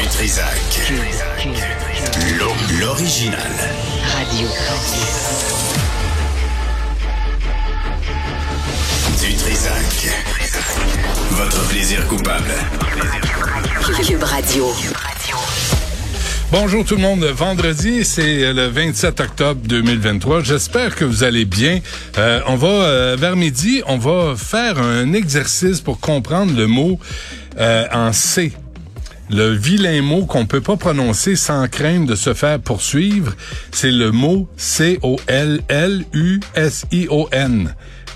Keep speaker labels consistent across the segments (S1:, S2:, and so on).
S1: Du Trisac. L'original.
S2: Radio.
S1: Du Trisac. Votre plaisir coupable.
S2: Cube Radio.
S3: Bonjour tout le monde. Vendredi, c'est le 27 octobre 2023. J'espère que vous allez bien. Euh, on va euh, vers midi, on va faire un exercice pour comprendre le mot euh, en C. Le vilain mot qu'on peut pas prononcer sans crainte de se faire poursuivre, c'est le mot C-O-L-L-U-S-I-O-N.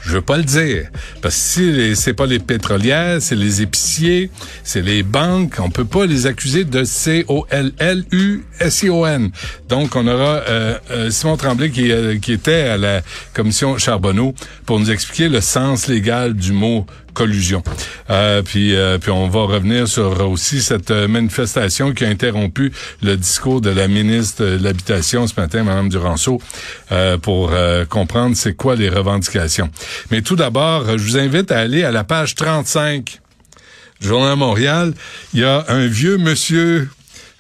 S3: Je veux pas le dire. Parce que si c'est pas les pétrolières, c'est les épiciers, c'est les banques, on peut pas les accuser de C-O-L-L-U-S-I-O-N. Donc, on aura euh, euh, Simon Tremblay qui, euh, qui était à la commission Charbonneau pour nous expliquer le sens légal du mot collusion. Euh, puis, euh, puis on va revenir sur aussi cette manifestation qui a interrompu le discours de la ministre de l'Habitation ce matin, Mme Duranceau, euh, pour comprendre c'est quoi les revendications. Mais tout d'abord, je vous invite à aller à la page 35 du Journal Montréal. Il y a un vieux monsieur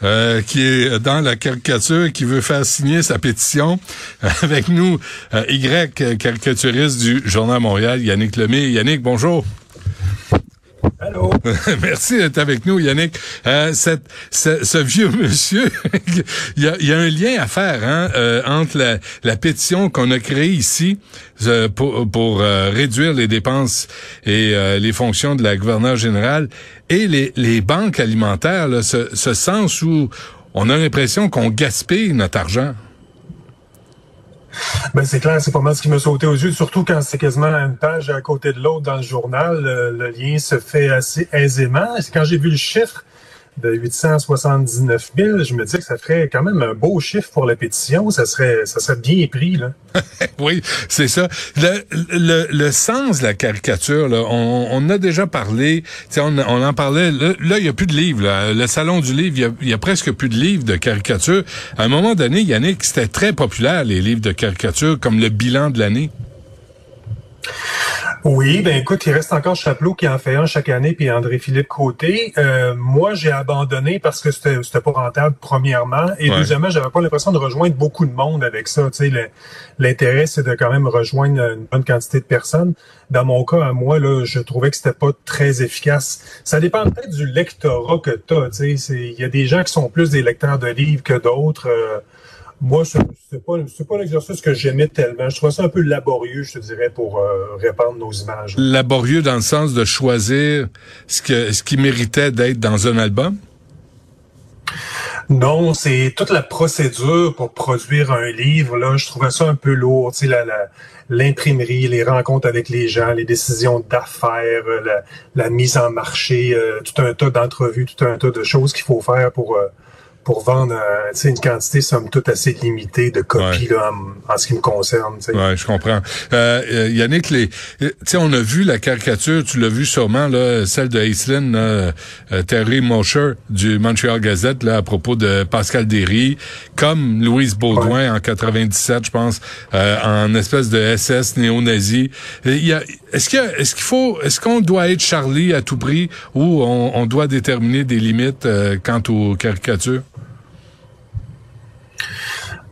S3: euh, qui est dans la caricature, qui veut faire signer sa pétition. Avec nous, euh, Y, caricaturiste du Journal Montréal, Yannick Lemay. Yannick, bonjour.
S4: Allô?
S3: Merci d'être avec nous, Yannick. Euh, ce, vieux monsieur, il, y a, un lien à faire hein, euh, entre la, pétition qu'on a créée ici euh, pour, réduire les dépenses et les fonctions de la gouverneure générale et les, les banques alimentaires, là, ce, ce sens où on a l'impression qu'on gaspille notre argent.
S4: Ben c'est clair, c'est pas mal ce qui me sauté aux yeux, surtout quand c'est quasiment une page à côté de l'autre dans le journal. Le, le, lien se fait assez aisément. Quand j'ai vu le chiffre de 879 000, je me dis que ça ferait quand même un beau chiffre pour la pétition. Ça serait, ça serait bien pris, là.
S3: oui, c'est ça. Le, le, le, sens de la caricature, on, on a déjà parlé, on, on en parlait, là, il n'y a plus de livres. Le Salon du livre, il y, y, a, presque plus de livres de caricature. À un moment donné, Yannick, c'était très populaire, les livres de caricature, comme le bilan de l'année.
S4: Oui, ben écoute, il reste encore Chapelot qui en fait un chaque année, puis André-Philippe Côté. Euh, moi, j'ai abandonné parce que c'était, c'était pas rentable, premièrement. Et ouais. deuxièmement, j'avais pas l'impression de rejoindre beaucoup de monde avec ça. Tu sais, l'intérêt, c'est de quand même rejoindre une bonne quantité de personnes. Dans mon cas, à moi, là, je trouvais que c'était pas très efficace. Ça dépend peut-être du lectorat que tu as. Tu sais, il y a des gens qui sont plus des lecteurs de livres que d'autres. Euh, moi, c'est pas, pas l'exercice que j'aimais tellement. Je trouvais ça un peu laborieux, je te dirais, pour euh, répandre nos images.
S3: Laborieux dans le sens de choisir ce, que, ce qui méritait d'être dans un album?
S4: Non, c'est toute la procédure pour produire un livre. Là, je trouvais ça un peu lourd. Tu sais, l'imprimerie, les rencontres avec les gens, les décisions d'affaires, la, la, mise en marché, euh, tout un tas d'entrevues, tout un tas de choses qu'il faut faire pour euh, pour vendre euh, une quantité somme toute assez limitée de copies ouais. là, en, en, ce qui me concerne.
S3: Oui, je comprends. Euh, Yannick, les, on a vu la caricature, tu l'as vu sûrement, là, celle de Aislinn, euh, Terry Mosher du Montreal Gazette là, à propos de Pascal Derry, comme Louise Baudouin ouais. en 97, je pense, euh, en espèce de SS néo-nazi. Est-ce qu'il est-ce qu'il faut est-ce qu'on doit être Charlie à tout prix ou on, on doit déterminer des limites euh, quant aux caricatures?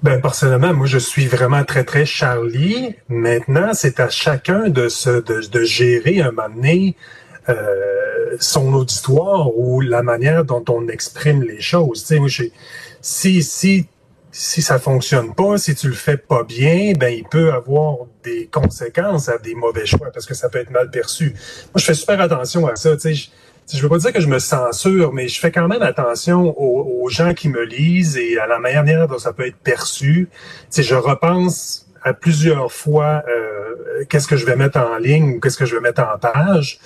S4: Ben, personnellement, moi, je suis vraiment très, très Charlie. Maintenant, c'est à chacun de, se, de, de gérer un moment donné euh, son auditoire ou la manière dont on exprime les choses. Si, si, si ça fonctionne pas, si tu le fais pas bien, ben, il peut avoir des conséquences à des mauvais choix parce que ça peut être mal perçu. Moi, je fais super attention à ça. Tu sais, je veux pas dire que je me censure, mais je fais quand même attention aux, gens qui me lisent et à la manière dont ça peut être perçu. Tu je repense à plusieurs fois euh, qu'est-ce que je vais mettre en ligne ou qu'est-ce que je vais mettre en page.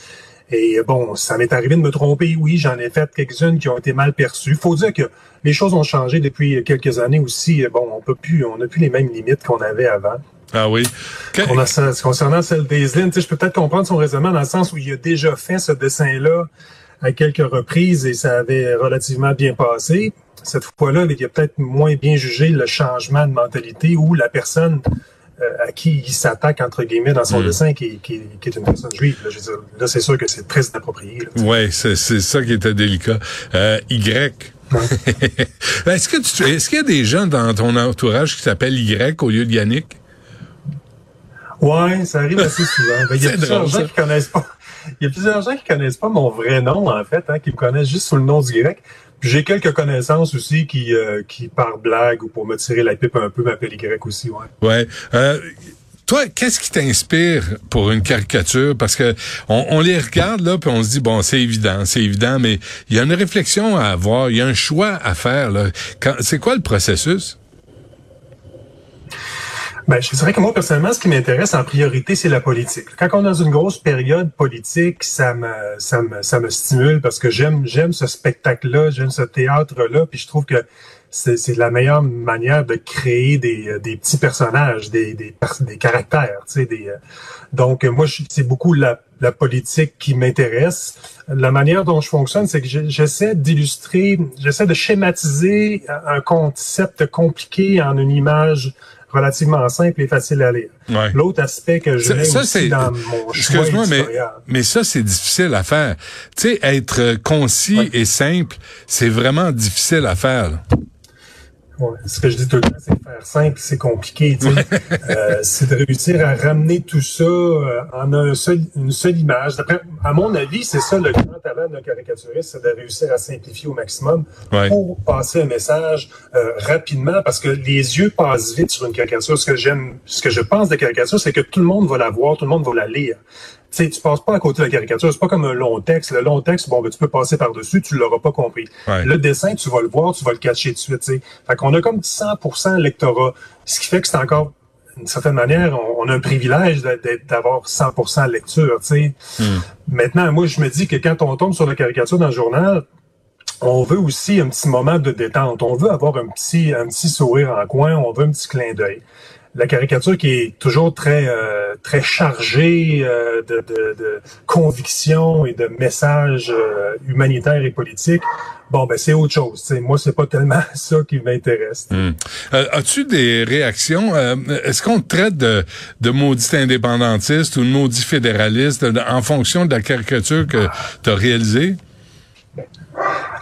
S4: Et bon, ça m'est arrivé de me tromper, oui, j'en ai fait quelques-unes qui ont été mal perçues. Faut dire que les choses ont changé depuis quelques années aussi. Bon, on peut plus, on n'a plus les mêmes limites qu'on avait avant.
S3: Ah oui.
S4: Concernant celle d'Aislinn, je peux peut-être comprendre son raisonnement dans le sens où il a déjà fait ce dessin-là à quelques reprises et ça avait relativement bien passé. Cette fois-là, il a peut-être moins bien jugé le changement de mentalité ou la personne euh, à qui il s'attaque, entre guillemets, dans son mmh. dessin, qui, qui, qui, est une personne juive. Là, là c'est sûr que c'est très inapproprié.
S3: Oui, c'est ça qui était délicat. Euh, y, est-ce que est-ce qu'il y a des gens dans ton entourage qui s'appellent Y au lieu de Yannick?
S4: Ouais, ça arrive assez souvent. Ben, il y a plusieurs gens qui connaissent pas. Il y a plusieurs gens qui connaissent pas mon vrai nom, en fait, hein, qui me connaissent juste sous le nom du grec. J'ai quelques connaissances aussi qui, euh, qui par blague ou pour me tirer la pipe un peu, m'appellent Y aussi, ouais.
S3: Ouais. Euh, toi, qu'est-ce qui t'inspire pour une caricature? Parce que on, les regarde là, puis on se dit bon, c'est évident, c'est évident, mais il y a une réflexion à avoir, il y a un choix à faire. Là. C'est quoi le processus?
S4: Ben, je dirais que moi, personnellement, ce qui m'intéresse en priorité, c'est la politique. Quand on est dans une grosse période politique, ça me, ça me, ça me stimule parce que j'aime, j'aime ce spectacle-là, j'aime ce théâtre-là, puis je trouve que c'est la meilleure manière de créer des, des petits personnages, des, des, des caractères. Tu sais, des, euh, donc, moi, c'est beaucoup la, la politique qui m'intéresse. La manière dont je fonctionne, c'est que j'essaie d'illustrer, j'essaie de schématiser un concept compliqué en une image relativement simple et facile à lire. L'autre aspect que je ça, aussi dans mon Excuse-moi,
S3: mais, mais ça, c'est difficile à faire. Tu sais, être concis et simple, c'est vraiment difficile à faire.
S4: Ouais, ce que je dis tout le temps, c'est faire simple, c'est compliqué. euh, c'est de réussir à ramener tout ça euh, en un seul, une seule image. à mon avis, c'est ça le grand talent d'un caricaturiste, c'est de réussir à simplifier au maximum pour passer un message euh, rapidement, parce que les yeux passent vite sur une caricature. Ce que j'aime, ce que je pense de caricature, c'est que tout le monde va la voir, tout le monde va la lire sais, tu passes pas à côté de la caricature. C'est pas comme un long texte. Le long texte, bon, ben, tu peux passer par-dessus, tu l'auras pas compris. Le dessin, tu vas le voir, tu vas le cacher de suite. T'sais. Fait qu'on a comme 100% lectorat. Ce qui fait que c'est encore, d'une certaine manière, on, a un privilège d'avoir 100% lecture. sais. Hmm. Maintenant, moi, je me dis que quand on tombe sur la caricature dans le journal, on veut aussi un petit moment de détente. On veut avoir un petit, un petit sourire en coin. On veut un petit clin d'œil la caricature qui est toujours très euh, très chargée euh, de, de, de convictions et de messages euh, humanitaires et politiques. Bon, ben c'est autre chose. T'sais. Moi, c'est pas tellement ça qui m'intéresse.
S3: Hmm. As-tu des réactions Est-ce qu'on te traite de, de maudit indépendantiste ou de maudit fédéraliste en fonction de la caricature que tu as réalisée?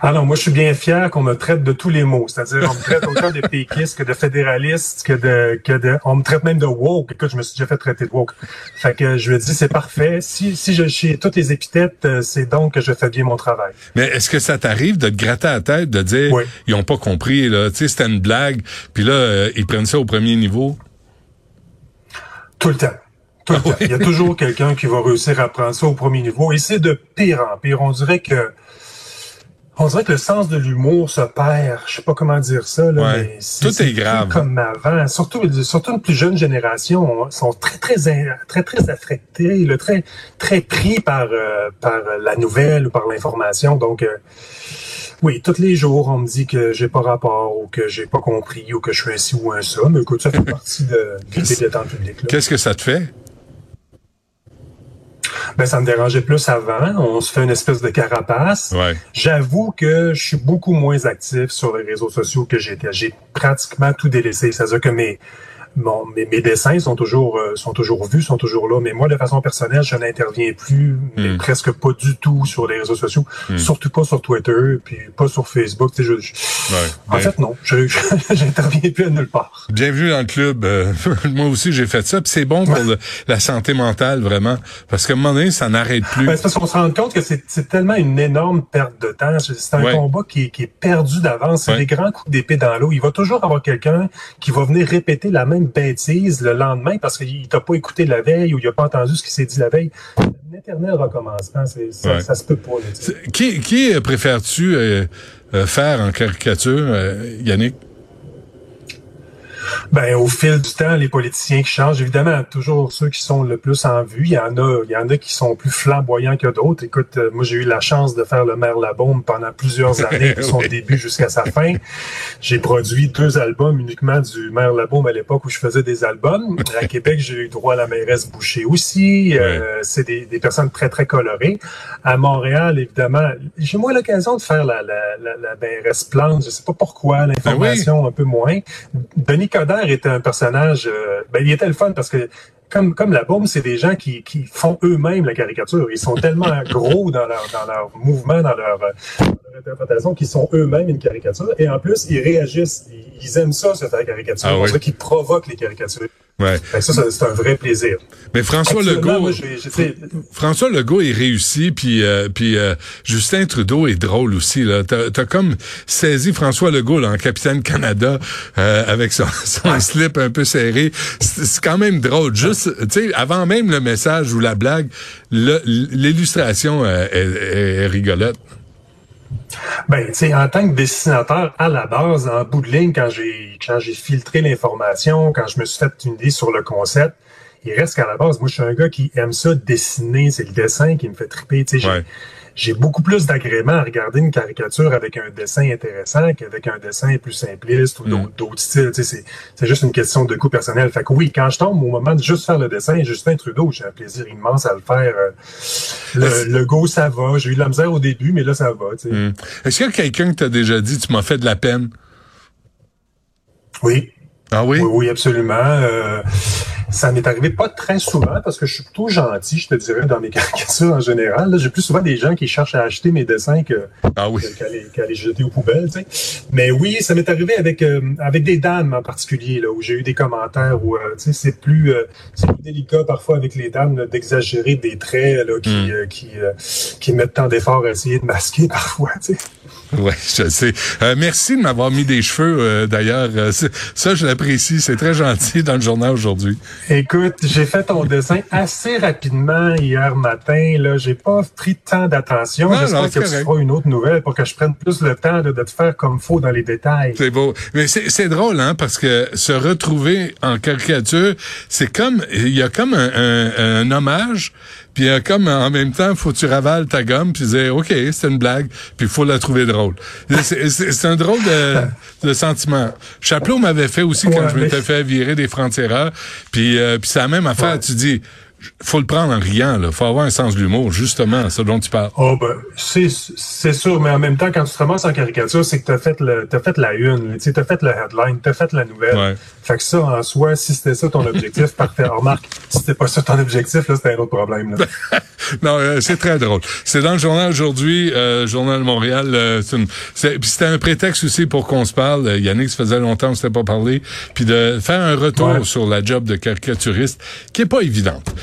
S4: Ah non, moi je suis bien fier qu'on me traite de tous les mots. C'est-à-dire on me traite autant de péquistes que de fédéralistes, que de que de. On me traite même de woke. Écoute, je me suis déjà fait traiter de woke. Fait que je me dis c'est parfait. Si si je suis toutes les épithètes, euh, c'est donc que je fais bien mon travail.
S3: Mais est-ce que ça t'arrive de te gratter la tête, de dire ils ont pas compris là, tu sais c'était une blague, puis là euh, ils prennent ça au premier niveau?
S4: Tout le temps. Tout le temps. Il y a toujours quelqu'un qui va réussir à prendre ça au premier niveau. Et c'est de pire en pire. On dirait que on dirait que le sens de l'humour se perd. Je sais pas comment dire ça, là, mais
S3: tout est, grave.
S4: Comme avant, surtout surtout une plus jeune génération, sont très très très très affectés, le très très pris par euh, par la nouvelle ou par l'information. Donc euh, oui, tous les jours, on me dit que j'ai pas rapport ou que j'ai pas compris ou que je suis un ci ou un ça. Mais écoute, ça fait partie de, de temps public.
S3: Qu'est-ce que ça te fait?
S4: Ben ça me dérangeait plus avant. On se fait une espèce de carapace. J'avoue que je suis beaucoup moins actif sur les réseaux sociaux que j'étais. J'ai pratiquement tout délaissé. C'est-à-dire que mes Bon, mes, mes, dessins sont toujours euh, sont toujours vus, sont toujours là. Mais moi, de façon personnelle, je n'interviens plus, mais hmm. presque pas du tout sur les réseaux sociaux, hmm. surtout pas sur Twitter, puis pas sur Facebook. Sais, je, En fait, non, je j'interviens plus à nulle part.
S3: Bienvenue dans le club. Euh, moi aussi, j'ai fait ça. Puis c'est bon pour la santé mentale, vraiment, parce qu'à un moment donné, ça n'arrête plus.
S4: Ben, c'est parce qu'on se rend compte que c'est tellement une énorme perte de temps. C'est un combat qui, qui, est perdu d'avance. C'est des grands coups d'épée dans l'eau. Il va toujours avoir quelqu'un qui va venir répéter la même bêtise le lendemain parce qu'il t'a pas écouté la veille ou il a pas entendu ce qui s'est dit la veille. Un éternel recommencement, ça, ça, se peut pas.
S3: qui, qui préfères-tu euh, euh, faire en caricature, euh, Yannick?
S4: Ben, au fil du temps, les politiciens qui changent, évidemment, toujours ceux qui sont le plus en vue. Il y en a, il y en a qui sont plus flamboyants que d'autres. Écoute, euh, moi, j'ai eu la chance de faire le maire Labaume pendant plusieurs années, de son début jusqu'à sa fin. J'ai produit deux albums uniquement du maire Labaume à l'époque où je faisais des albums. À Québec, j'ai eu droit à la mairesse Boucher aussi. Euh, c'est des, des, personnes très, très colorées. À Montréal, évidemment, j'ai moins l'occasion de faire la, la, la, la mairesse Plante. Je sais pas pourquoi, l'information ben un peu moins. Denis Coderre était un personnage, euh, ben, il était le fun parce que comme, comme la bombe, c'est des gens qui, qui font eux-mêmes la caricature. Ils sont tellement gros dans leur, dans leur mouvement, dans leur, euh, leur interprétation, qu'ils sont eux-mêmes une caricature. Et en plus, ils réagissent. Ils, ils aiment ça, faire caricature.
S3: Ah
S4: c'est
S3: oui.
S4: ça qu'ils provoquent les caricatures.
S3: Ouais.
S4: Que ça, c'est un vrai plaisir.
S3: Mais François Legault,
S4: moi,
S3: François Legault est réussi, puis euh, puis euh, Justin Trudeau est drôle aussi. Là, t'as as comme saisi François Legault là, en capitaine Canada euh, avec son, son slip un peu serré. C'est quand même drôle. Juste, tu sais, avant même le message ou la blague, l'illustration est, est- est rigolote.
S4: Ben, tu sais, en tant que dessinateur, à la base, en bout de ligne, quand j'ai quand j'ai filtré l'information, quand je me suis fait une idée sur le concept, il reste qu'à la base, moi, je suis un gars qui aime ça dessiner. C'est le dessin qui me fait triper. Tu sais. J'ai beaucoup plus d'agrément à regarder une caricature avec un dessin intéressant qu'avec un dessin plus simpliste ou d'autres- d'autres styles. C'est c'est juste une question de goût personnel. Fait que oui, quand je tombe au moment de juste faire le dessin, Justin Trudeau, j'ai un plaisir immense à le faire. Euh, Le, le go, ça va. J'ai eu de la misère au début, mais là, ça va.
S3: Hum. Est-ce qu'il y a quelqu'un qui t'a déjà dit tu m'as fait de la peine?
S4: Oui,
S3: Ah oui?
S4: Oui, oui, absolument. Euh, ça m'est arrivé pas très souvent parce que je suis plutôt gentil, je te dirais, dans mes caricatures en général. Là, J'ai plus souvent des gens qui cherchent à acheter mes dessins que
S3: Ah oui.
S4: qu'à les, jeter aux poubelles. tu sais. Mais oui, ça m'est arrivé avec euh, avec des dames en particulier, là, où j'ai eu des commentaires où euh, tu sais, c'est plus euh, c'est plus délicat parfois avec les dames d'exagérer des traits là, qui,
S3: Mm.
S4: euh, qui, qui mettent tant d'efforts à essayer de masquer parfois. tu sais.
S3: Oui, je sais. Euh, merci de m'avoir mis des cheveux, euh, d'ailleurs. Euh, ça, je l'apprécie. C'est très gentil dans le journal aujourd'hui.
S4: Écoute, j'ai fait ton dessin assez rapidement hier matin. Là, j'ai pas pris tant d'attention. J'espère que tu
S3: correct.
S4: feras une autre nouvelle pour que je prenne plus le temps de, de te faire comme faut dans les détails.
S3: C'est beau. Mais c'est drôle, hein, parce que se retrouver en caricature, c'est comme, il y a comme un, un- un hommage, puis il y a comme en même temps, faut que tu ravales ta gomme, puis dire, OK, c'est une blague, puis faut la trouver drôle. C'est un drôle de, de sentiment. Chaplot m'avait fait aussi quand je m'étais
S4: mais-
S3: fait virer des francs-tireurs, puis euh, puis c'est la même affaire,
S4: Ouais.
S3: tu dis, faut le prendre en riant, là. Faut avoir un sens de l'humour, justement, ce dont tu parles.
S4: Oh ben, c'est c'est sûr, mais en même temps, quand tu te ramasses en caricature, c'est que t'as fait le t'as fait la une, tu t'as fait le headline, t'as fait la nouvelle.
S3: Ouais.
S4: Fait que ça, en soi, si c'était ça ton objectif, parfait. Remarque, si c'était pas ça ton objectif, là, c'était un autre problème. Là.
S3: Non, euh, c'est très drôle. C'est dans le journal aujourd'hui, euh, journal de Montréal. euh, c'était un prétexte aussi pour qu'on se parle. Euh, Yannick, ça faisait longtemps qu'on s'était pas parlé, puis de faire un retour
S4: Ouais.
S3: sur la job de caricaturiste, qui est pas évidente.